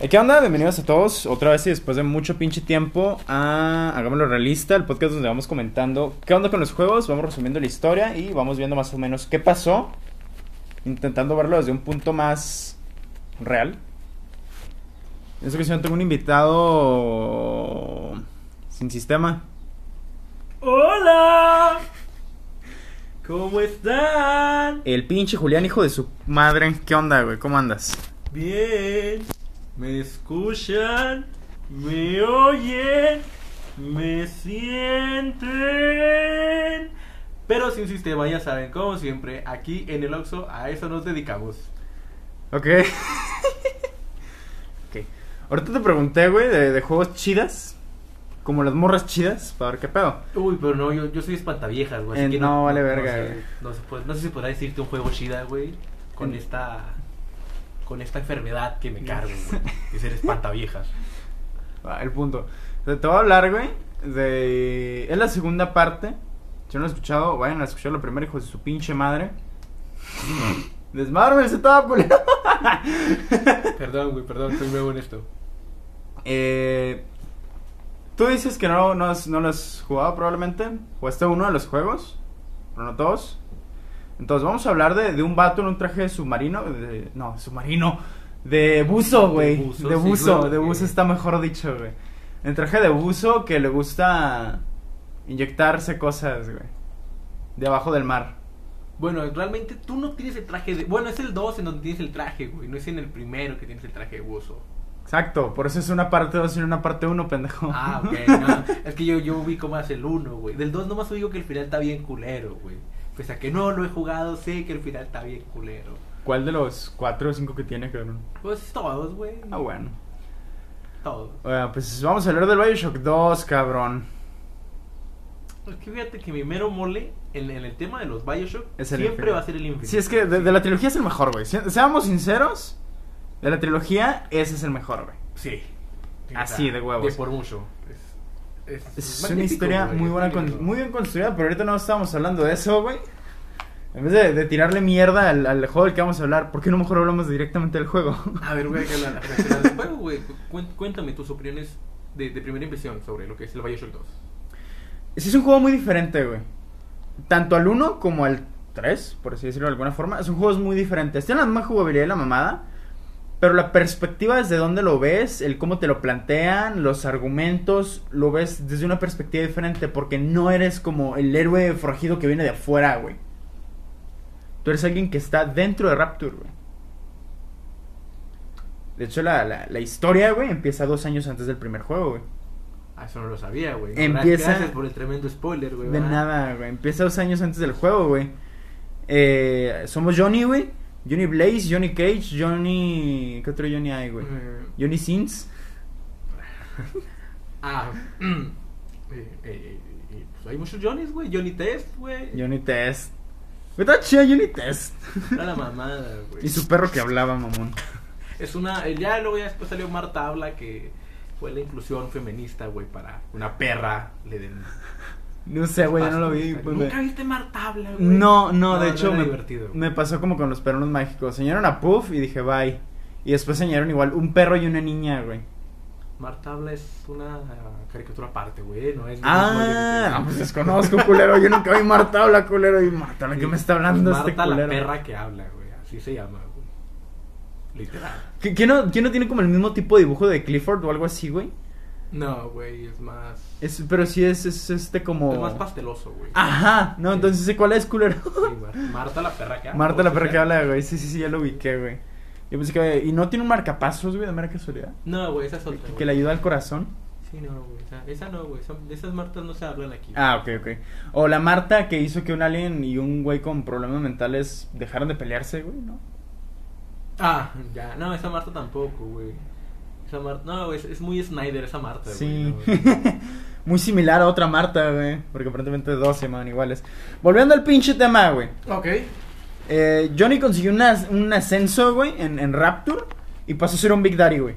Eh, ¿Qué onda? Bienvenidos a todos otra vez y después de mucho pinche tiempo a Hagámoslo Realista, el podcast donde vamos comentando qué onda con los juegos, vamos resumiendo la historia y vamos viendo más o menos qué pasó, intentando verlo desde un punto más real. En esta ocasión tengo un invitado sin sistema. ¡Hola! ¿Cómo están? El pinche Julián, hijo de su madre. ¿Qué onda, güey? ¿Cómo andas? Bien. ¿Me escuchan? ¿Me oyen? ¿Me sienten? Pero sin sistema, ya saben, como siempre, aquí en el Oxxo a eso nos dedicamos. Ok. ok. Ahorita te pregunté, güey, de, de juegos chidas. Como las morras chidas, para ver qué pedo. Uy, pero no, yo, yo soy espantaviejas, güey. Eh, no, vale no verga, sé, güey. No, se puede- no sé si podrá decirte un juego chida, güey, con esta... Con esta enfermedad que me cargo, güey. De ser espantaviejas. Ah, el punto. Te, voy a hablar, güey, de... Es la segunda parte. Si no lo han escuchado, vayan a escuchar la primera, hijo de su pinche madre. Desmadre ese todo, culero. Perdón, güey, perdón, soy nuevo en esto. Eh, Tú dices que no, no, has, no lo has jugado probablemente. Jugaste uno de los juegos, pero no todos. Entonces vamos a hablar de, de un vato en un traje de submarino. de- no, submarino. De buzo, güey. De buzo, De buzo, de buzo está mejor dicho, güey. En traje de buzo que le gusta inyectarse cosas, güey. De abajo del mar. Bueno, realmente tú no tienes el traje de... Bueno, es el 2 en donde tienes el traje, güey. No es en el primero que tienes el traje de buzo. Exacto, por eso es una parte 2 y una parte 1, pendejo. Ah, ok. no. Es que yo, yo ubico más el 1, güey. Del 2 nomás digo que el final está bien culero, güey. Pese a que no lo he jugado, sé que el final está bien culero. ¿Cuál de los 4 o 5 que tiene, cabrón? Pues todos, güey. Ah, bueno. Todos. Bueno, pues vamos a hablar del Bioshock 2, cabrón. Es que fíjate que mi mero mole en, en el tema de los Bioshock Es el siempre va a ser el infinito. Sí, es que de, de la trilogía es el mejor, güey. Se- Seamos sinceros, de la trilogía ese es el mejor, güey. Sí. Así, de huevos. De por mucho. Es, es, Es una historia güey, muy buena, con- muy bien construida, pero ahorita no estábamos hablando de eso, güey. En vez de, de tirarle mierda al, al juego del que vamos a hablar, ¿por qué no mejor hablamos directamente del juego? A ver, güey, que la, la, la- del juego, güey. Cuéntame tus opiniones de, de primera impresión sobre lo que es el Bioshock 2. Sí, es un juego muy diferente, güey. Tanto al 1 como al 3, por así decirlo de alguna forma. Son juegos muy diferentes. Tienen la misma jugabilidad y la mamada. Pero la perspectiva desde donde lo ves, el cómo te lo plantean, los argumentos, lo ves desde una perspectiva diferente. Porque no eres como el héroe forjido que viene de afuera, güey. Tú eres alguien que está dentro de Rapture, güey. De hecho, la, la, la historia, güey, empieza dos años antes del primer juego, güey. Ah, eso no lo sabía, güey. Empieza- Gracias por el tremendo spoiler, güey. De ¿verdad? nada, güey. Empieza dos años antes del juego, güey. Eh, somos Johnny, güey. Johnny Blaze, Johnny Cage, Johnny... ¿Qué otro Johnny hay, güey? Eh, Johnny Sins. ah, eh, eh, eh, pues hay muchos Johnnys, güey. Johnny Test, güey. Johnny Test. Está chida Johnny Test. Era la mamada, güey. y su perro que hablaba, mamón. Es una. Ya luego ya después salió Marta Habla que fue la inclusión feminista, güey, para una perra le den. No sé, güey, yo no lo vi. Nunca pues, me- viste Marta Habla, güey? No, no, de hecho me, divertido. me pasó como con los perros mágicos. Señaron a Puff y dije bye. Y después señalaron igual un perro y una niña, güey. Marta Habla es una ah, caricatura aparte, güey. No es. Ah, no no, pues desconozco, culero. Yo nunca vi Marta habla, culero. Y Marta, ¿la que me está hablando Marta este culero? la perra que habla, güey. Así se llama, güey. Literal. ¿Qui- ¿Quién no, quién no tiene como el mismo tipo de dibujo de Clifford o algo así, güey? No, güey, es más. Es, pero sí es, es este como... Es más pasteloso, güey. Ajá, no, Sí. entonces sé cuál es, culero. Sí. Marta la perra que habla. Marta la ¿sí perra que habla, güey. Sí, sí, sí, ya lo ubiqué, güey. Yo pensé que... ¿Y no tiene un marcapasos, güey, de mera casualidad? No, güey, esa es otra. Que güey. le ayuda al corazón. Sí, no, güey. Esa, esa no, güey. De esas Martas no se hablan aquí. Ah, ok, ok. O la Marta que hizo que un alien y un güey con problemas mentales dejaran de pelearse, güey, ¿no? Ah, ya. No, esa Marta tampoco, güey. Esa Marta. No, güey. Es, es muy Snyder esa Marta, Sí. güey. no, güey. Muy similar a otra Marta, güey. Porque aparentemente dos se llaman iguales. Volviendo al pinche tema, güey. ok. Eh, Johnny consiguió una- un ascenso, güey, en, en Rapture. Y pasó a ser un Big Daddy, güey.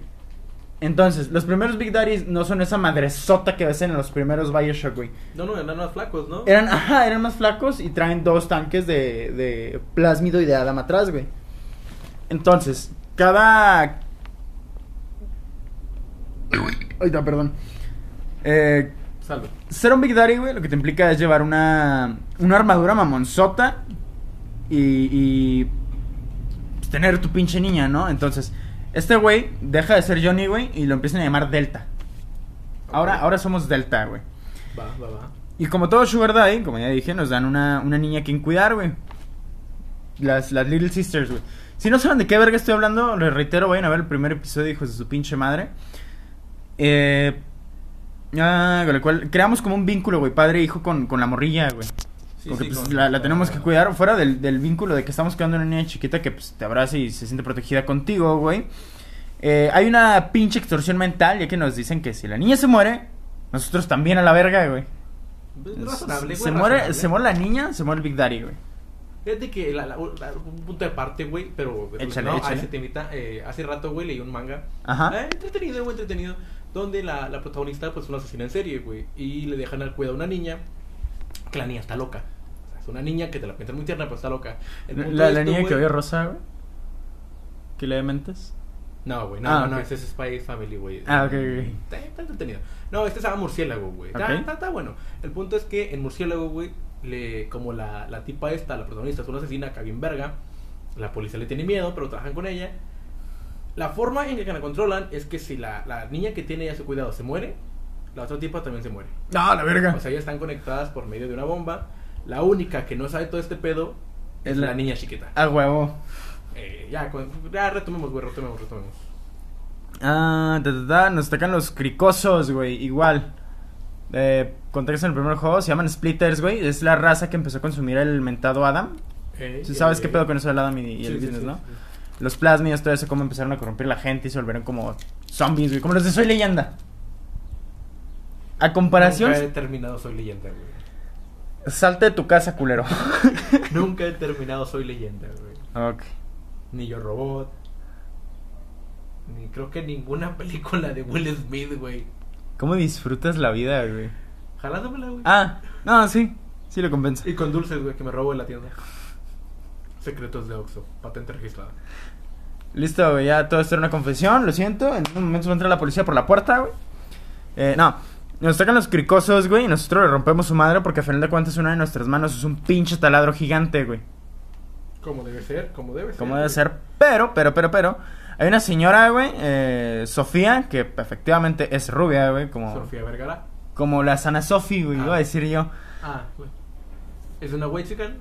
Entonces, los primeros Big Daddies no son esa madresota que ves en los primeros Bioshock, güey. No, no, eran más flacos, ¿no? Eran, ajá, eran más flacos y traen dos tanques de, de plásmido y de Adam atrás, güey. Entonces, cada Ahí está, perdón. Eh, Salve. ser un Big Daddy, güey, lo que te implica es llevar una, una armadura mamonzota y, y pues, tener tu pinche niña, ¿no? Entonces, este güey deja de ser Johnny, güey, y lo empiezan a llamar Delta. Ahora, ahora somos Delta, güey. Va, va, va. Y como todo Sugar Daddy, como ya dije, nos dan una, una niña a quien cuidar, güey. Las, las Little Sisters, güey. Si no saben de qué verga estoy hablando, les reitero, vayan a ver el primer episodio, hijos de su pinche madre. Eh, ah, con el cual creamos como un vínculo, güey, padre e hijo con, con la morrilla, güey. Sí, Porque sí, pues, con- la, la tenemos que cuidar fuera del, del vínculo de que estamos cuidando a una niña chiquita que pues, te abraza y se siente protegida contigo, güey. Eh, hay una pinche extorsión mental, ya que nos dicen que si la niña se muere, nosotros también a la verga, güey. Pues, razonable, se, güey, muere, razonable. se muere la niña, se muere el Big Daddy, güey. Fíjate que la, la- la- un punto de parte, güey, pero Échale, no, échale. a ese temita, eh, hace rato, güey, leí un manga. Ajá. Eh, entretenido, güey, entretenido. Donde la, la protagonista, pues, es una asesina en serie, güey. Y le dejan al cuidado a una niña, que la niña está loca. O sea, es una niña que te la pintan muy tierna, pero está loca. El punto La, de la esto, niña que oye rosa, güey. ¿Qué le mentes? No, güey, no, Ah, no, no, ok. ese es Spy Family, güey. Ah, ok, ok. Está, está entretenido. No, este se llama Murciélago, güey. Está, está bueno. El punto es que en Murciélago, güey, le, como la, la tipa esta, la protagonista, es una asesina que bien verga, la policía le tiene miedo, pero trabajan con ella. La forma en que la controlan es que si la, la niña que tiene ya su cuidado se muere, la otra tipa también se muere. No, la verga. O sea, ellas están conectadas por medio de una bomba. La única que no sabe todo este pedo es Es la, la- niña chiquita. A huevo. Eh, ya, con- ya retomemos, güey, retomemos, retomemos. Ah, ta, ta, ta, nos atacan los cricosos, güey. Igual. Eh, en el primer juego, se llaman Splitters, güey. Es la raza que empezó a consumir el mentado Adam. Eh, ¿Tú eh, sabes qué pedo con eso del Adam y, y el Sí, business, sí, no? Los plasmidos, todo eso, cómo empezaron a corromper la gente y se volvieron como zombies, güey. Como los de Soy Leyenda. A comparación, Nunca he terminado Soy Leyenda, güey. salte de tu casa, culero. Nunca he terminado Soy Leyenda, güey. ok. Ni Yo Robot. Ni creo que ninguna película de Will Smith, güey. ¿Cómo disfrutas la vida, güey? Jalándomela, güey. Ah, no, sí. Sí lo compensa. Y con dulces, güey, que me robo en la tienda. Secretos de Oxxo. Patente registrada. Listo, güey, ya todo esto era una confesión, lo siento. En un momento va a entrar la policía por la puerta, güey. Eh, no, nos sacan los cricosos, güey, y nosotros le rompemos su madre porque a final de cuentas una de nuestras manos es un pinche taladro gigante, güey. Como debe ser, como debe ser. Como debe güey. ser. Pero, pero, pero, pero. Hay una señora, güey, eh, Sofía, que efectivamente es rubia, güey, como, Sofía Vergara. como la sana Sofi, güey, Ah. iba a decir yo. Ah, güey. ¿Es una white chicken?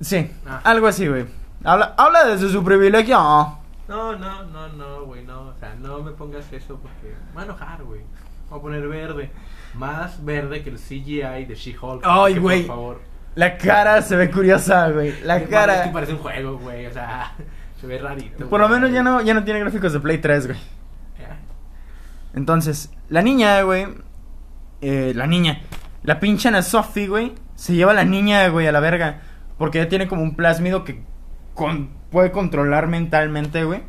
Sí, Ah. algo así, güey. Habla, habla desde su privilegio. No, no, no, no, güey, no. O sea, no me pongas eso porque me va a enojar, güey. Voy a poner verde. Más verde que el CGI de She-Hulk. Ay, güey. Por favor. La cara se ve curiosa, güey. La Es cara. que parece un juego, güey. O sea, se ve rarito. Por lo menos ya no, ya no tiene gráficos de Play 3, güey. Entonces, la niña, güey. eh, la niña. La pinche Ana Sophie, güey. Se lleva a la niña, güey, a la verga. Porque ella tiene como un plásmido que con- puede controlar mentalmente, güey.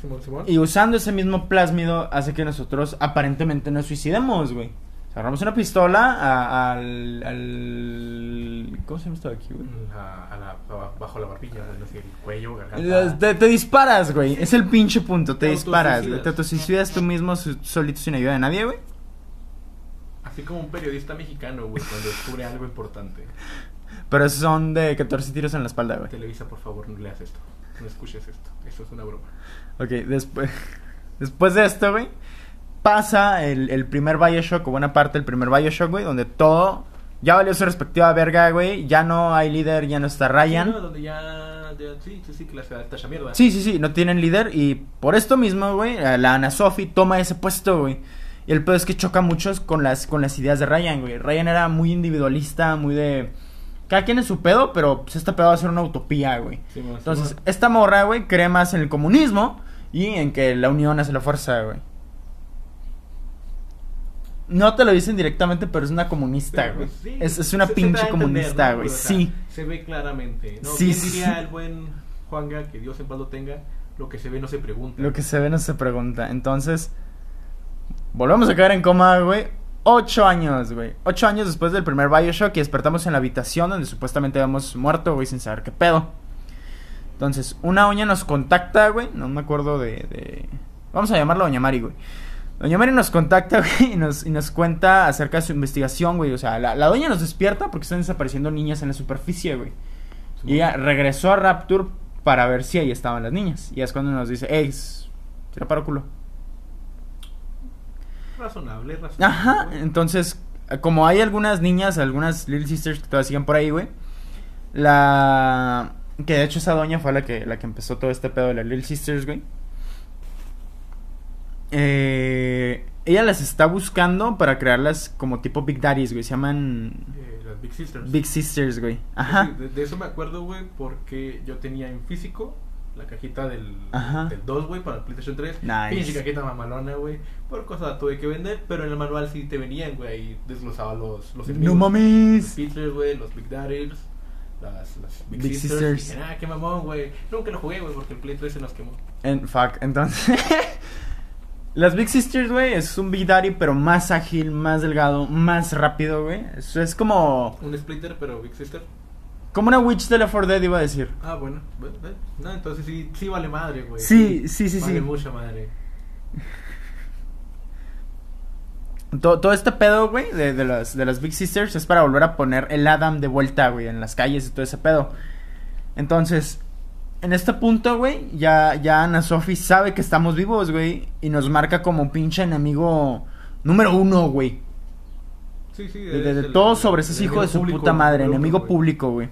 Simón, Simón. Y usando ese mismo plásmido hace que nosotros aparentemente nos suicidemos, güey. Agarramos una pistola a- al, al... ¿Cómo se llama esto de aquí, güey? A- a la- a- bajo la barbilla, no sé, el cuello, garganta. Te, te disparas, güey. Es el pinche punto. Te Te disparas, güey. Te autosuicidas tú mismo solito sin ayuda de nadie, güey. Así como un periodista mexicano, güey, cuando descubre algo importante. Pero esos son de 14 tiros en la espalda, güey. Televisa, por favor, no leas esto. No escuches esto. Eso es una broma. Ok, después, después de esto, güey, pasa el, el primer Bioshock, o buena parte del primer Bioshock, güey, donde todo ya valió su respectiva verga, güey. Ya no hay líder, ya no está Ryan. Sí, ¿no? Donde ya, ya- Sí, sí, sí, que la ciudad está mierda. Sí, sí, sí, no tienen líder y por esto mismo, güey, la Ana Sophie toma ese puesto, güey. Y el pedo es que choca muchos con las, con las ideas de Ryan, güey. Ryan era muy individualista, muy de... Cada quien es su pedo, pero pues este pedo va a ser una utopía, güey. Simón, Entonces, Simón. esta morra, güey, cree más en el comunismo y en que la unión hace la fuerza, güey. No te lo dicen directamente, pero es una comunista, güey. pues, sí, es, es una se- se pinche entender, comunista, ¿no, güey. O sea, sí. Se ve claramente. ¿no? Sí, sí. diría el buen Juanga, que Dios en paz lo tenga, lo que se ve no se pregunta. Lo que se ve no se pregunta. Entonces, volvemos a caer en coma, güey. Ocho años, güey. Ocho años después del primer Bioshock y despertamos en la habitación donde supuestamente habíamos muerto, güey, sin saber qué pedo. Entonces, una uña nos contacta, güey. No me acuerdo de, de... Vamos a llamarla Doña Mari, güey. Doña Mary nos contacta, güey, y nos, y nos cuenta acerca de su investigación, güey. O sea, la, la doña nos despierta porque están desapareciendo niñas en la superficie, güey. Y ella regresó a Rapture para ver si ahí estaban las niñas. Y es cuando nos dice, ey, s- tira para culo. Razonable, razonable. Ajá, güey. entonces, como hay algunas niñas, algunas Little Sisters que todavía siguen por ahí, güey. La. Que de hecho esa doña fue la que, la que empezó todo este pedo de las Little Sisters, güey. Eh, ella las está buscando para crearlas como tipo Big Daddies, güey. Se llaman Eh, las Big Sisters. Big Sisters, güey. Ajá. Sí, de, de eso me acuerdo, güey, porque yo tenía en físico la cajita del, Ajá. del 2, güey, para el PlayStation 3. Nice. Pinche cajita mamalona, güey. Por cosas la tuve que vender, pero en el manual sí te venían, güey. Ahí desglosaba los, los No enemigos. Los mames. Spitlers, güey, los Big Daddies, las, las Big, Big Sisters. Sisters. Dije, ah, qué mamón, güey. Nunca lo jugué, güey, porque el Play 3 se nos quemó. En, fuck, entonces. Las Big Sisters, güey, es un Big Daddy, pero más ágil, más delgado, más rápido, güey. Eso es como. Un Splitter, pero Big Sister. Como una Witch de la 4 Dead, iba a decir. Ah, bueno. No, entonces sí, sí vale madre, güey. Sí, sí, sí, Vale sí. mucha madre. Todo, todo este pedo, güey, de, de, las, de las Big Sisters es para volver a poner el Adam de vuelta, güey, en las calles y todo ese pedo. Entonces, en este punto, güey, ya, ya Ana Sophie sabe que estamos vivos, güey, y nos marca como pinche enemigo número uno, güey. Sí, sí. De, de- de todos sobre ese hijo de su público, puta madre, enemigo público, güey.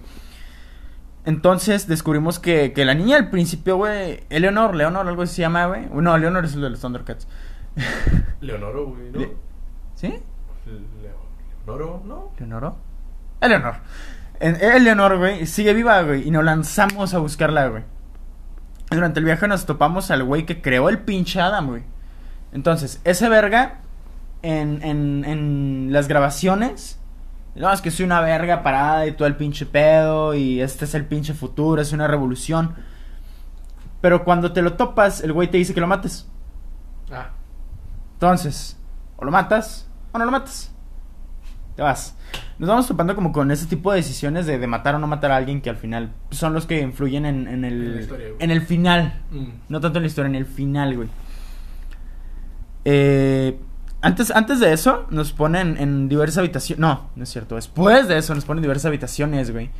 Entonces descubrimos que, que la niña al principio, güey, Eleonor, Leonor, algo así se llama, güey. No, Leonor es el de los Thundercats. Leonoro, güey, ¿no? Le- ¿Sí? Leo- Leonoro, ¿no? ¿Leonoro? Eleonor. Eleonor, güey, sigue viva, güey, y nos lanzamos a buscarla, güey. Durante el viaje nos topamos al güey que creó el pinche Adam, güey. Entonces, ese verga, en, en, en las grabaciones, no, es que soy una verga parada y todo el pinche pedo, y este es el pinche futuro, es una revolución. Pero cuando te lo topas, el güey te dice que lo mates. Ah, Entonces, o lo matas o no lo matas. Te vas. Nos vamos topando como con ese tipo de decisiones de, de matar o no matar a alguien que al final son los que influyen en, en el, En historia, en el final. mm. No tanto en la historia, en el final, güey. Eh, antes, antes de eso, nos ponen en diversas habitaciones. No, no es cierto. Después de eso, nos ponen en diversas habitaciones, güey.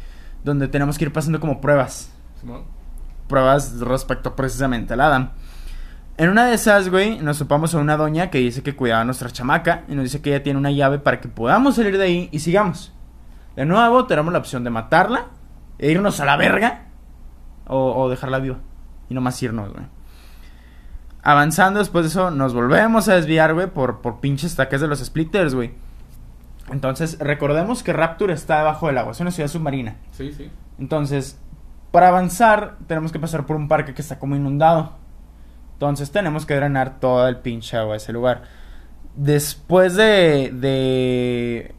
Donde tenemos que ir pasando como pruebas Simón. pruebas respecto precisamente al Adam. En una de esas, güey, nos topamos a una doña que dice que cuidaba a nuestra chamaca y nos dice que ella tiene una llave para que podamos salir de ahí y sigamos. De nuevo, tenemos la opción de matarla e irnos a la verga o, o dejarla viva y nomás irnos, güey. Avanzando después de eso, nos volvemos a desviar, güey, por, por pinches taques de los splitters, güey. Entonces, recordemos que Rapture está debajo del agua, es una ciudad submarina. Sí, sí. Entonces, para avanzar, tenemos que pasar por un parque que está como inundado. Entonces, tenemos que drenar todo el pinche agua de ese lugar. Después de. de.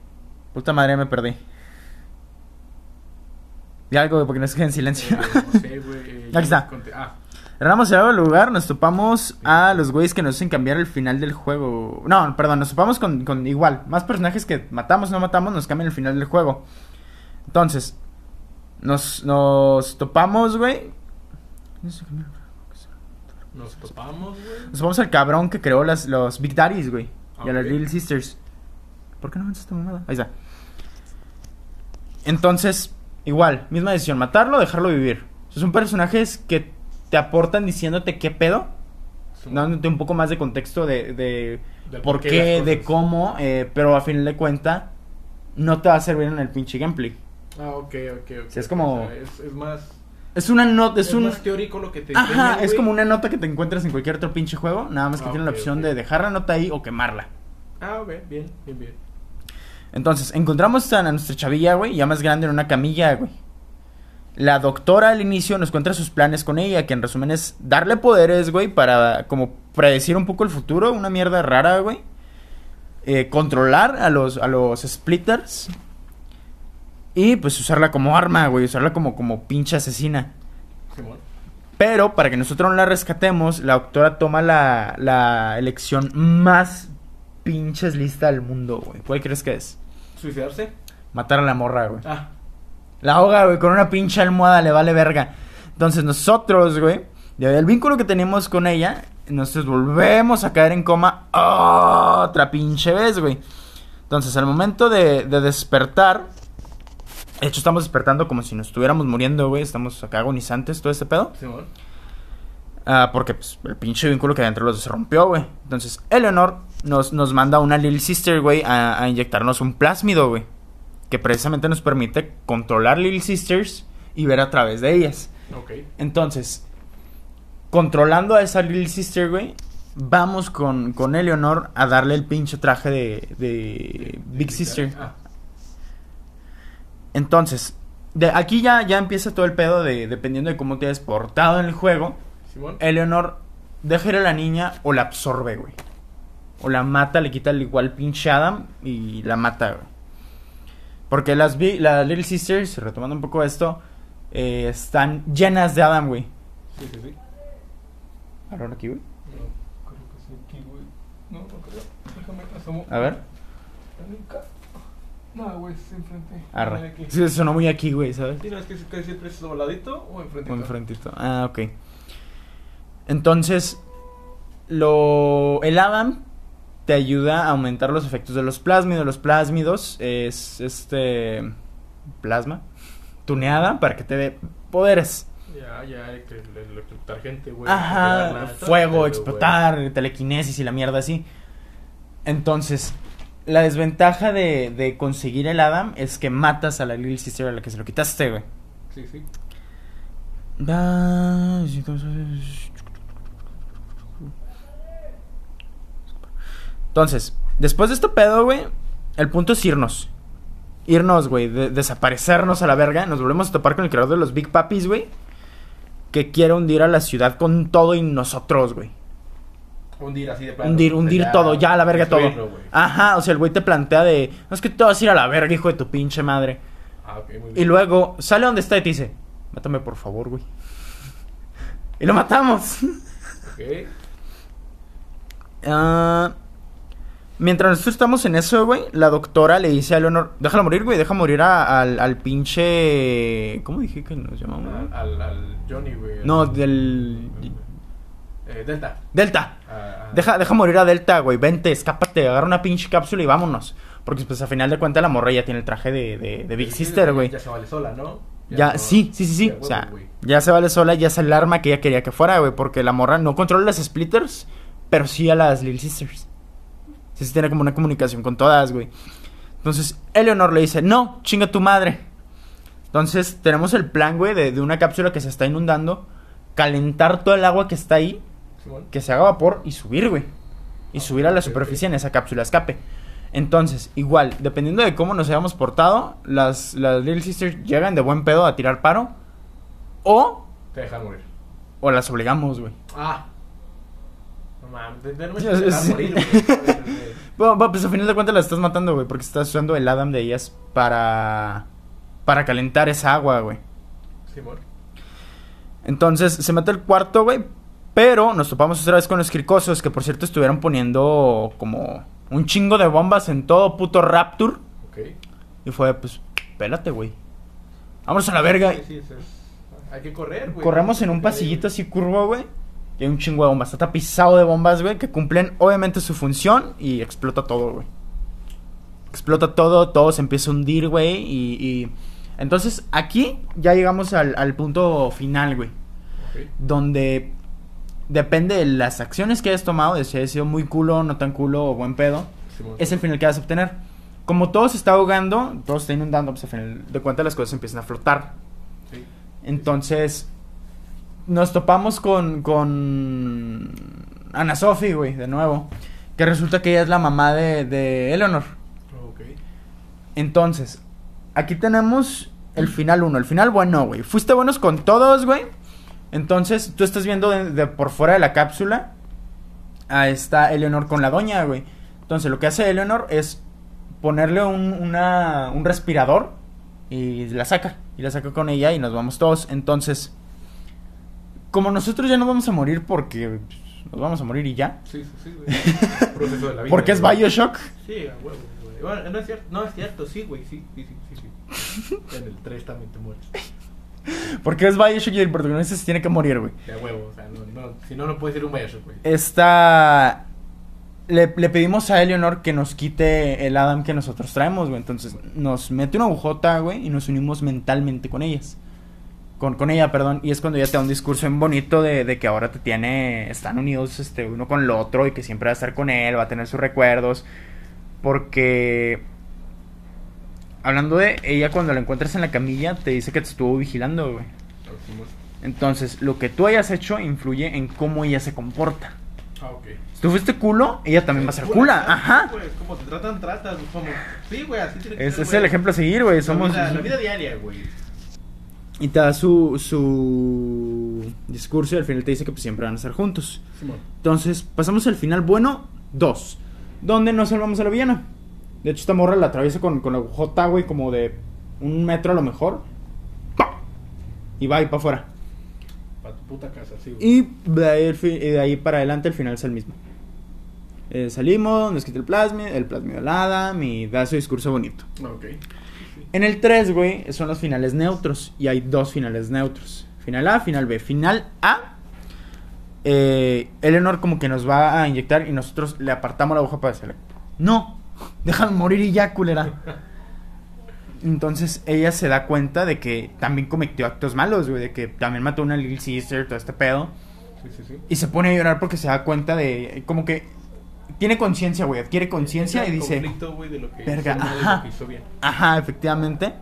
Puta madre, me perdí. De algo, güey, porque no se quede en silencio. Eh, no sé, güey. eh, Aquí está. conté- Ah, Agua del lugar, nos topamos a los güeyes que nos hacen cambiar el final del juego. No, perdón, nos topamos con, con igual. Más personajes que matamos o no matamos, nos cambian el final del juego. Entonces, nos, nos topamos, güey. nos topamos, güey. Nos vamos al cabrón que creó las, los Big Daddies, güey. Y a las. Little Sisters. ¿Por qué no avanza esta mamada? Ahí está. Entonces, igual, misma decisión. Matarlo o dejarlo vivir. Son personajes que te aportan diciéndote qué pedo. Dándote un poco más de contexto de, de por qué, de cómo. eh, pero a fin de cuenta, no te va a servir en el pinche gameplay. Ah, ok, ok, ok. Es como- O sea, es, es más. Es una nota, es, Es, un... más teórico lo que te Ajá, enseñan, es güey. como una nota que te encuentras en cualquier otro pinche juego. Nada más que Ah, tiene la opción de dejar la nota ahí o quemarla. Ah, ok, bien, bien, bien. Entonces, encontramos a nuestra chavilla, güey, ya más grande en una camilla, güey. La doctora al inicio nos cuenta sus planes con ella, que en resumen es darle poderes, güey, para como predecir un poco el futuro, una mierda rara, güey. Eh, controlar a los, a los splitters. Y pues usarla como arma, güey, usarla como, como pinche asesina. Pero para que nosotros no la rescatemos, la doctora toma la, la elección más pinches lista del mundo, güey. ¿Cuál crees que es? ¿Suicidarse? Matar a la morra, güey. Ah, La ahoga, güey, con una pinche almohada, le vale verga. Entonces nosotros, güey, al vínculo que tenemos con ella, Nosotros volvemos a caer en coma otra pinche vez, güey. Entonces, al momento de, de despertar, de hecho, estamos despertando como si nos estuviéramos muriendo, güey. Estamos acá agonizantes, todo este pedo. Simón. Ah, porque pues, el pinche vínculo que había entre los dos se rompió, güey. Entonces, Eleanor nos, nos manda una Little Sister, güey, a, a inyectarnos un plásmido, güey. Que precisamente nos permite controlar Little Sisters y ver a través de ellas. Entonces, controlando a esa Little Sister, güey, vamos con, con Eleanor a darle el pinche traje de, de Big Sister. Ah, Entonces, de aquí ya, ya empieza todo el pedo de, dependiendo de cómo te hayas portado en el juego, Simón. Eleanor deja ir a la niña o la absorbe, güey. O la mata, le quita el igual pinche Adam y la mata, güey. Porque las, las Little Sisters, retomando un poco esto, eh, están llenas de Adam, güey. Sí, sí, sí. Ahora aquí, güey. No, creo que sí aquí, güey. No, no creo. Déjame, asomo. A ver. No, güey, es enfrente. Aquí. Sí, sonó muy aquí, güey, ¿sabes? Sí, no, es que siempre es dobladito o enfrente. Un enfrentito. Ah, ok. Entonces, lo el Adam te ayuda a aumentar los efectos de los plásmidos. Los plásmidos es este plasma tuneada para que te dé poderes. Ya, ya, electrocutar gente, güey. Ajá, fuego, explotar, telequinesis y la mierda así. Entonces, la desventaja de, de conseguir el Adam es que matas a la Little Sister a la que se lo quitaste, güey. güey. Sí, sí. Da- sí, entonces- después de este pedo, güey, el punto es irnos. Irnos, güey, de- desaparecernos a la verga. Nos volvemos a topar con el creador de los Big Papis, güey. Que quiere hundir a la ciudad con todo y nosotros, güey. Hundir así de plano. Hundir, hundir Ya, todo, ya a la verga todo. Ajá, o sea, el güey te plantea de... No es que te vas a ir a la verga, hijo de tu pinche madre. Ah, ok, muy bien. Y luego sale donde está y te dice... Mátame, por favor, güey. Y lo matamos. Ok. Ah, mientras nosotros estamos en eso, güey, la doctora le dice a Leonor, déjala morir, güey, deja morir a- al, al pinche... ¿Cómo dije que nos llamamos? Al, al Johnny, güey. No, del... Eh, Delta. Delta. Ah, ah. Deja, deja morir a Delta, güey, vente, escápate, agarra una pinche cápsula y vámonos. Porque pues a final de cuentas la morra ya tiene el traje de, de, de Big Sí, Sister, güey. Ya se vale sola, ¿no? Ya, no- sí, sí, sí, sí. Ya, o sea, ya se vale sola, ya es el arma que ella quería que fuera, güey. Porque la morra no controla las splitters, pero sí a las Little Sisters. Sí, sí tiene como una comunicación con todas, güey. Entonces, Eleanor le dice, no, chinga tu madre. Entonces, tenemos el plan, güey, de, de una cápsula que se está inundando, calentar todo el agua que está ahí, que se haga vapor y subir, güey. Y subir a la superficie en esa cápsula escape. Entonces, igual, dependiendo de cómo nos hayamos portado, las, las Little Sisters llegan de buen pedo a tirar paro. O, Te dejan morir. o las obligamos, güey. Ah. No mames, no me Sí, dejan sí. morir, güey. Bueno, bueno, pues a final de cuentas las estás matando, güey, porque estás usando el Adam de ellas para. para calentar esa agua, güey. Simón. Entonces se mete el cuarto, güey. Pero nos topamos otra vez con los cricosos, que por cierto estuvieron poniendo como un chingo de bombas en todo puto Rapture. Ok. Y fue, pues, pélate, güey. Vamos a la verga. Sí, sí, sí, Hay que correr, güey. Corremos en un pasillito así curvo, güey. Y hay un chingo de bombas. Está tapizado de bombas, güey, que cumplen obviamente su función y explota todo, güey. Explota todo, todo se empieza a hundir, güey. Y, y- Entonces, aquí ya llegamos al, al punto final, güey. Donde depende de las acciones que hayas tomado, de si hayas sido muy culo, no tan culo o buen pedo, es el final que vas a obtener. Como todo se está ahogando, todo se está inundando, pues al final de cuentas las cosas empiezan a flotar. Sí. Entonces, nos topamos con, con Ana Sophie, güey, de nuevo. Que resulta que ella es la mamá de, de Eleanor. Ok. Entonces, aquí tenemos el final 1. El final bueno, güey. Fuiste buenos con todos, güey. Entonces, tú estás viendo de, de por fuera de la cápsula a esta Eleanor con la doña, güey. Entonces, lo que hace Eleanor es ponerle un, una- un respirador y la saca. Y la saca con ella y nos vamos todos. Entonces, como nosotros ya no vamos a morir porque nos vamos a morir y ya. Sí, sí, sí, güey. Proceso de la vida. Porque es. Bioshock. Sí, a huevo, güey. Bueno, no es cierto, no es cierto, sí, güey, sí, sí, sí, sí, sí. En el 3 también te mueres. Porque es Bioshock y el protagonista se tiene que morir, güey. De huevo, o sea, no, no, si no, no puede ser un Bioshock, güey. Esta. Le, le pedimos a Eleanor que nos quite el Adam que nosotros traemos, güey. Entonces nos mete una agujota, güey, y nos unimos mentalmente con ellas. Con, con ella, perdón. Y es cuando ella te da un discurso bien bonito de, de que ahora te tiene. Están unidos este, uno con el otro y que siempre va a estar con él, va a tener sus recuerdos. Porque. Hablando de ella, cuando la encuentras en la camilla, te dice que te estuvo vigilando, güey. Entonces, lo que tú hayas hecho influye en cómo ella se comporta. Ah, ok. Si tú fuiste culo, ella también va a ser cula. Ajá. Pues, como te tratan, tratas. Como... Sí, güey, así tiene que Ese ser, es el ejemplo a seguir, güey. Somos. La vida, la vida diaria, güey. Y te da su, su discurso y al final te dice que pues, siempre van a estar juntos. Simón. Entonces, pasamos al final bueno 2. Donde no salvamos a la villana. De hecho, esta morra la atraviesa con, con la agujota, güey, como de un metro a lo mejor. ¡Pa! Y va y para afuera. Para tu puta casa, sí, güey. Y de ahí, el y de ahí para adelante el final es el mismo. Eh, salimos, nos quita el plasma, el plasma del Adam y da su discurso bonito. Ok. En el 3, güey, son los finales neutros. Y hay dos finales neutros. Final A, final B. Final A, eh, Eleanor como que nos va a inyectar y nosotros le apartamos la aguja para decirle, no, déjame morir y ya, culera. Entonces ella se da cuenta de que también cometió actos malos, güey, de que también mató a una Little Sister, todo este pedo. Sí, sí, sí. Y se pone a llorar porque se da cuenta de, como que tiene conciencia, güey, adquiere conciencia y dice... conflicto, güey, de lo que Verga, hizo y ajá. lo que hizo bien. Ajá, efectivamente.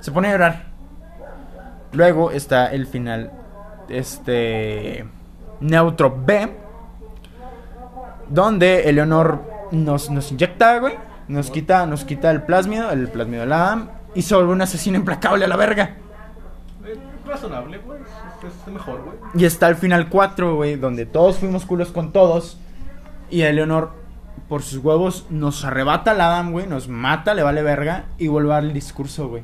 Se pone a llorar. Luego está el final. Este. Neutro B. Donde Eleonor nos, nos inyecta, güey. Nos quita, nos quita el plásmido, el plásmido del Adam. Y se vuelve un asesino implacable a la verga. Eh, razonable, güey. Es, es mejor, güey. Y está el final 4, güey. Donde todos fuimos culos con todos. Y Eleonor, por sus huevos, nos arrebata al Adam, güey. Nos mata, le vale verga. Y vuelve a dar el discurso, güey.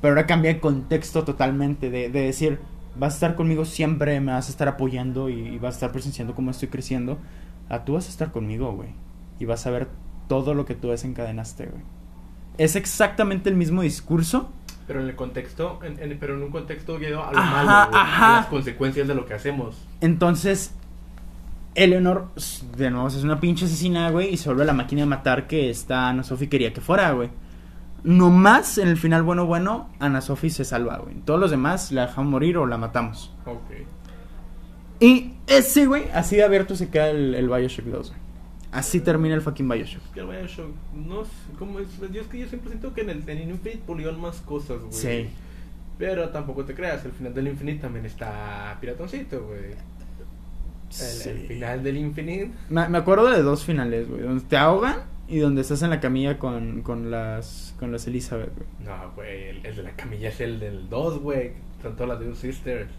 Pero ahora cambia el contexto totalmente. De, de decir, vas a estar conmigo siempre, me vas a estar apoyando y, y vas a estar presenciando cómo estoy creciendo. Ah, tú vas a estar conmigo, güey. Y vas a ver todo lo que tú desencadenaste, güey. Es exactamente el mismo discurso. Pero en el contexto, en, en- pero en un contexto guiado a lo Ajá, malo, a las consecuencias de lo que hacemos. Entonces, Eleanor, de nuevo, es una pinche asesina, güey, y se vuelve la máquina de matar que esta Ana Sophie quería que fuera, güey. Nomás en el final bueno, bueno, Ana Sophie se salva, güey. Todos los demás la dejamos morir o la matamos. Ok. Y ese, güey, así de abierto se queda el, el Bioshock 2, güey. Así termina el fucking Bioshock. Es que el Bioshock, no sé, ¿cómo es? Yo es que yo siempre siento que en el en Infinite pulieron más cosas, güey. Sí. Pero tampoco te creas, el final del Infinite también está piratoncito, güey. El, Sí. el final del Infinite. Me, me acuerdo de dos finales, güey. Donde te ahogan y donde estás en la camilla con, con las con las Elizabeth, güey. No, güey, el, el de la camilla es el del 2, güey. Son todas las de Sisters.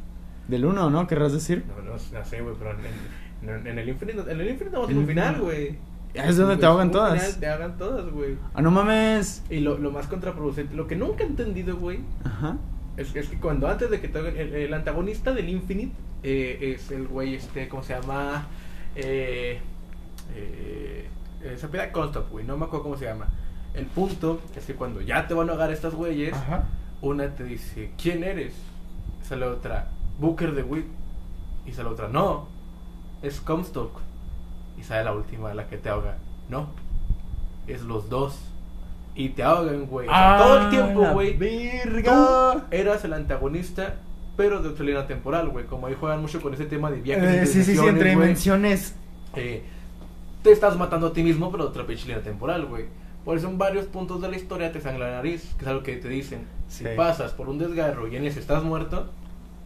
Del uno, ¿no? ¿Querrás decir? No, no, no sé, güey, pero en, en- en el Infinite, en el Infinite no tiene un final, güey. Es donde te ahogan todas. final, te ahogan todas, güey. Ah, no mames. Y lo, lo más contraproducente, lo que nunca he entendido, güey, Ajá. es, es que cuando antes de que te hagan- el, el antagonista del Infinite eh, es el güey, este, ¿cómo se llama? Eh, eh, eh, se pide Constop, güey, no me acuerdo cómo se llama. El punto es que cuando ya te van a ahogar estas güeyes, Ajá. una te dice, ¿quién eres? Sale otra, Booker de Witt. Y sale otra, no, es Comstock. Y sale la última, la que te ahoga, no, es los dos. Y te ahogan, güey. O sea, todo el tiempo, Ah, la güey. Verga. Tú eras el antagonista, pero de otra línea temporal, güey. Como ahí juegan mucho con ese tema de viajes. Eh, sí, sí, sí, entre dimensiones. Eh, te estás matando a ti mismo, pero de otra pinche línea temporal, güey. Por eso en varios puntos de la historia te sangra la nariz, que es algo que te dicen. Si Sí. pasas por un desgarro y en ese estás muerto,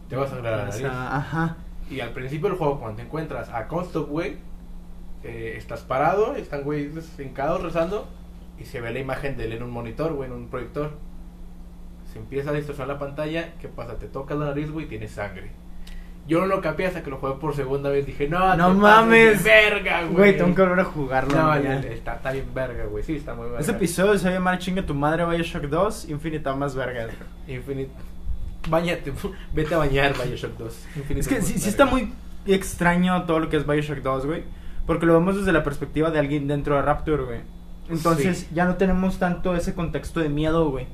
te vas a sangrar la nariz. ajá. Y al principio del juego, cuando te encuentras a Comstock, güey, eh, estás parado, están, güey, hincados rezando, y se ve la imagen de él en un monitor, güey, en un proyector. Se empieza a distorsionar la pantalla, ¿qué pasa? Te tocas la nariz, güey, y tienes sangre. Yo no lo capé hasta que lo jugué por segunda vez. Dije, no, No te pases mames. de verga, güey. Güey, tengo que volver a jugarlo. No, está, está bien verga, güey. Sí, está muy verga. Ese episodio se va a llamar Chinga tu madre Bioshock 2, Infinita más vergas. güey. Infinite. Bañate, vete a bañar, Bioshock 2. Infinite Es que sí, sí verga. está muy extraño todo lo que es Bioshock 2, güey. Porque lo vemos desde la perspectiva de alguien dentro de Rapture, güey. Entonces Sí. ya no tenemos tanto ese contexto de miedo, güey.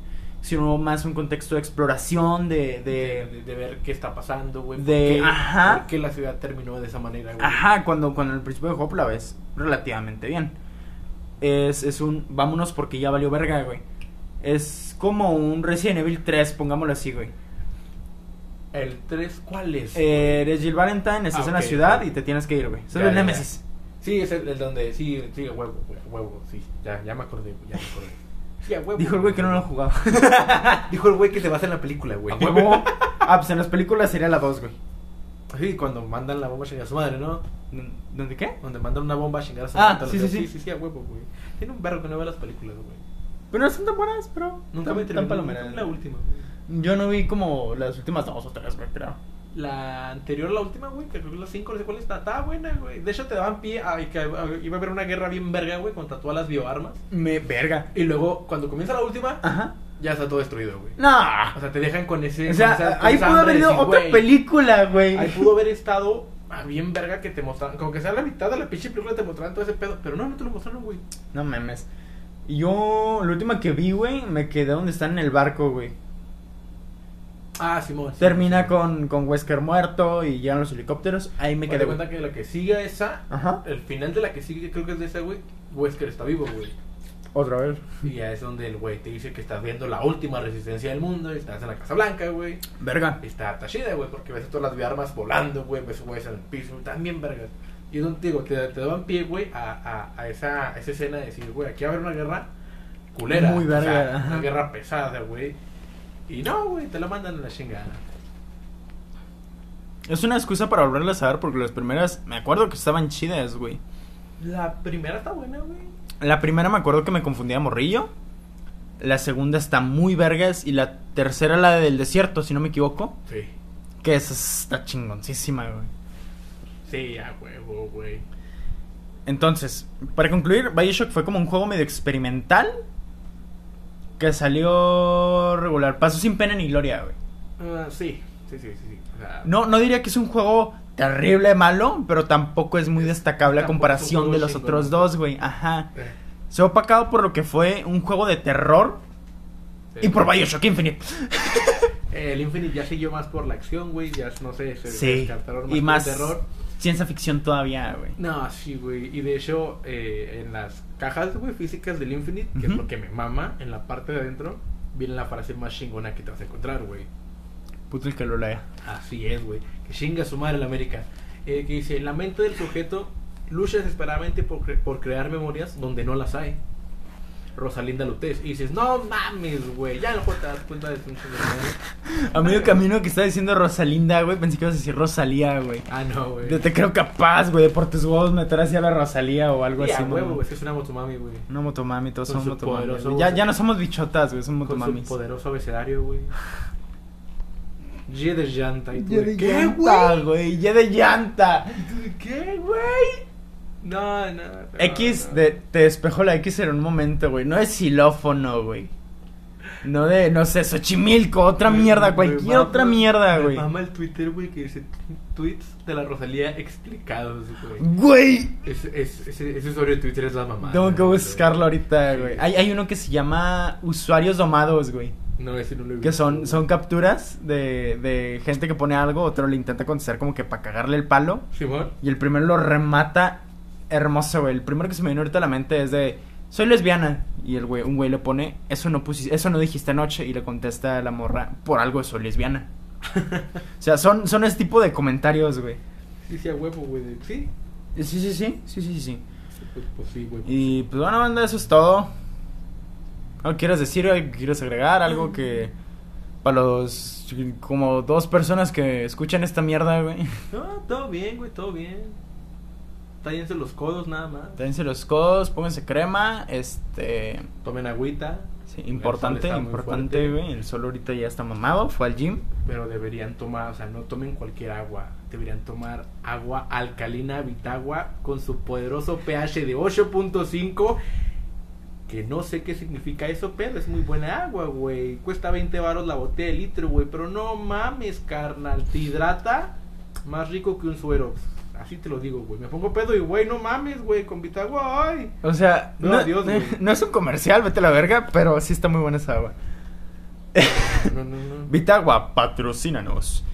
Sino más un contexto de exploración, de... De, de de- de ver qué está pasando, güey. De- qué- ajá. por qué la ciudad terminó de esa manera, güey. Ajá, cuando, cuando al principio del juego la ves relativamente bien. Es, es un vámonos porque ya valió verga, güey. Es como un Resident Evil 3, pongámoslo así, güey. El 3, ¿cuál es? Eh, eres Jill Valentine, estás Ah, en la ciudad y te tienes que ir, güey. Es el. Nemesis. Sí, es el, el donde, sí, sí, huevo, huevo, sí. Ya, ya me acordé, ya me acordé. Huevo. Dijo el güey que no lo ha jugado. Dijo el güey que se basa en la película, güey. ¿A huevo? Ah, pues en las películas sería la 2, güey. Sí, cuando mandan la bomba a chingar a su madre, ¿no? ¿Dónde qué? Donde mandan una bomba a chingar a su Ah, madre. sí, sí, sí. Sí, sí, sí, a huevo, güey. Tiene un verbo que no ve las películas, güey. Pero no son tan buenas, pero. Nunca me tan terminé la última, güey. Yo no vi como las últimas dos o tres, güey, pero. La anterior, la última, güey, que creo que la 5, no sé cuál está, estaba buena, güey. De hecho, te daban pie a que iba a haber una guerra bien verga, güey, contra todas las bioarmas. Me. Verga. Y luego, cuando comienza la última, Ajá. ya está todo destruido, güey. No. O sea, te dejan con ese. O sea, esa- ahí pudo haber ido otra película, güey. Ahí pudo haber estado ah, bien verga que te mostraran. Como que sea la mitad de la pinche película te mostraran todo ese pedo. Pero no, no te lo mostraron, güey. No mames. Y Yo, la última que vi, güey, me quedé donde están en el barco, güey. Ah, Simón. sí. Termina con, con Wesker muerto y llegan los helicópteros. Ahí me quedé. güey. cuenta que la que sigue esa, Ajá. el final de la que sigue, creo que es de esa, güey, Wesker está vivo, güey. Otra vez. Y ya es donde el güey te dice que estás viendo la última resistencia del mundo, y estás en la Casa Blanca, güey. Verga. Está Tashida, güey, porque ves a todas las armas volando, güey, ves güeyes en el piso, también vergas. Y es donde te digo, te, te daban pie, güey, a, a, a esa, a esa escena de decir, güey, aquí va a haber una guerra culera. Muy o sea, verga, una guerra pesada, güey. Y no, güey, te la mandan a la chingada. Es una excusa para volverlas a ver porque las primeras me acuerdo que estaban chidas, güey. La primera está buena, güey. La primera me acuerdo que me confundía morrillo. La segunda está muy vergas. Y la tercera, la del desierto, si no me equivoco. Sí. Que esa está chingoncísima, güey. Sí, a huevo, güey. Entonces, para concluir, Bioshock fue como un juego medio experimental. Que salió regular. Pasó sin pena ni gloria, güey. Ah, sí, sí, sí, sí. sí. O sea, No, no diría que es un juego terrible malo, pero tampoco es muy destacable a comparación de los otros dos, güey. Ajá. eh, Se ha opacado por lo que fue un juego de terror sí. y por Bioshock Infinite. El Infinite ya siguió más por la acción, güey. Ya no sé, se Sí. más Y por más el terror. Ciencia ficción todavía, güey. No, sí, güey. Y de hecho, eh, en las cajas, güey, físicas del Infinite, que es lo que me mama, en la parte de adentro, viene la frase más chingona que te vas a encontrar, güey. Puto el que lo lea. Así es, güey. Que chinga su madre la América. Eh, que dice, la mente del sujeto lucha desesperadamente por, cre- por crear memorias donde no las hay. Rosalinda Lutes. Y dices, no mames, güey. Ya no te das cuenta de. A medio camino que está diciendo Rosalinda, güey, pensé que ibas a decir Rosalía, güey. Ah, no, güey. Yo te creo capaz, güey, de por tus huevos meter hacia la Rosalía o algo Sí, así, huevo, güey. Es que es una motomami, güey. Una motomami, todos Con poderoso- güey. Ya, ya no somos bichotas, güey, somos Con su motomamis. poderoso abecedario, güey. Y de llanta. ¿Y tú qué, llanta, güey? güey, ya de llanta. ¿Y tú de qué, güey? No, no. no, X, no. de, te despejo la X en un momento, güey. No es xilófono, güey. No de, no sé, Xochimilco, otra mierda, cualquier mama- otra mierda, güey. mama el Twitter, güey, que dice tweets de la Rosalía explicados, güey. Güey, Ese, ese, ese, ese usuario de Twitter es la mamá. tengo que buscarlo ahorita, Sí. güey. Hay, hay uno que se llama Usuarios Domados, güey. No, ese no lo he Que visto, son, güey. son capturas de, de gente que pone algo, otro le intenta contestar como que para cagarle el palo. Simón. Y el primero lo remata hermoso, güey. El primero que se me viene ahorita a la mente es de soy lesbiana. Y el güey, un güey le pone, eso no pusiste, eso no dijiste anoche. Y le contesta a la morra, por algo soy lesbiana. o sea, son, son ese tipo de comentarios, güey. Sí, sí, a huevo, güey. Sí. Sí, sí, sí, sí, sí, sí. Pues, pues sí, güey. Y pues bueno, banda, eso es todo. ¿Algo quieres decir? ¿Algo quieres agregar? Algo que para los como dos personas que escuchan esta mierda, güey. No, todo bien, güey, todo bien. Tállense los codos nada más. Dense los codos, pónganse crema, este... Tomen agüita. Sí, importante, importante, güey. El sol ahorita ya está mamado, fue al gym. Pero deberían tomar, o sea, no tomen cualquier agua. Deberían tomar agua alcalina Vitagua con su poderoso pH de 8.5. Que no sé qué significa eso, pero es muy buena agua, güey. Cuesta 20 baros la botella de litro, güey. Pero no mames, carnal. Te hidrata más rico que un suero. Así te lo digo, güey. Me pongo pedo y, güey, no mames, güey. Con Vitagua, ay. O sea, No, no, adiós, güey. no es un comercial, vete a la verga, pero sí está muy buena esa agua. No, no, no. Vitagua, patrocínanos.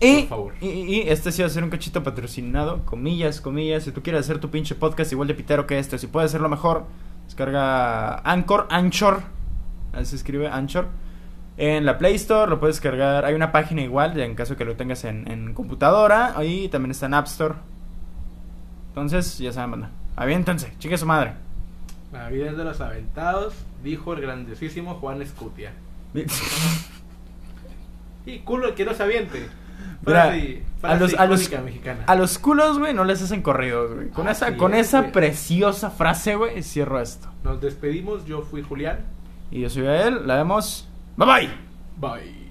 Y, Por favor. y, y este sí va a ser un cachito patrocinado, comillas, comillas. Si tú quieres hacer tu pinche podcast igual de pitero que este, si puedes hacerlo mejor, descarga Anchor, Anchor, así se escribe Anchor. En la Play Store lo puedes cargar. Hay una página igual, en caso que lo tengas en, en computadora. Ahí también está en App Store. Entonces, ya saben, banda. Aviéntense, chique su madre. La vida es de los aventados, dijo el grandísimo Juan Escutia. Y culo el que no se aviente. Mira, a los, a, los, mexicana. a los culos, güey, no les hacen corridos, güey. Con esa, con es, esa preciosa frase, güey, cierro esto. Nos despedimos, yo fui Julián. Y yo soy él, la vemos. Bye bye. Bye.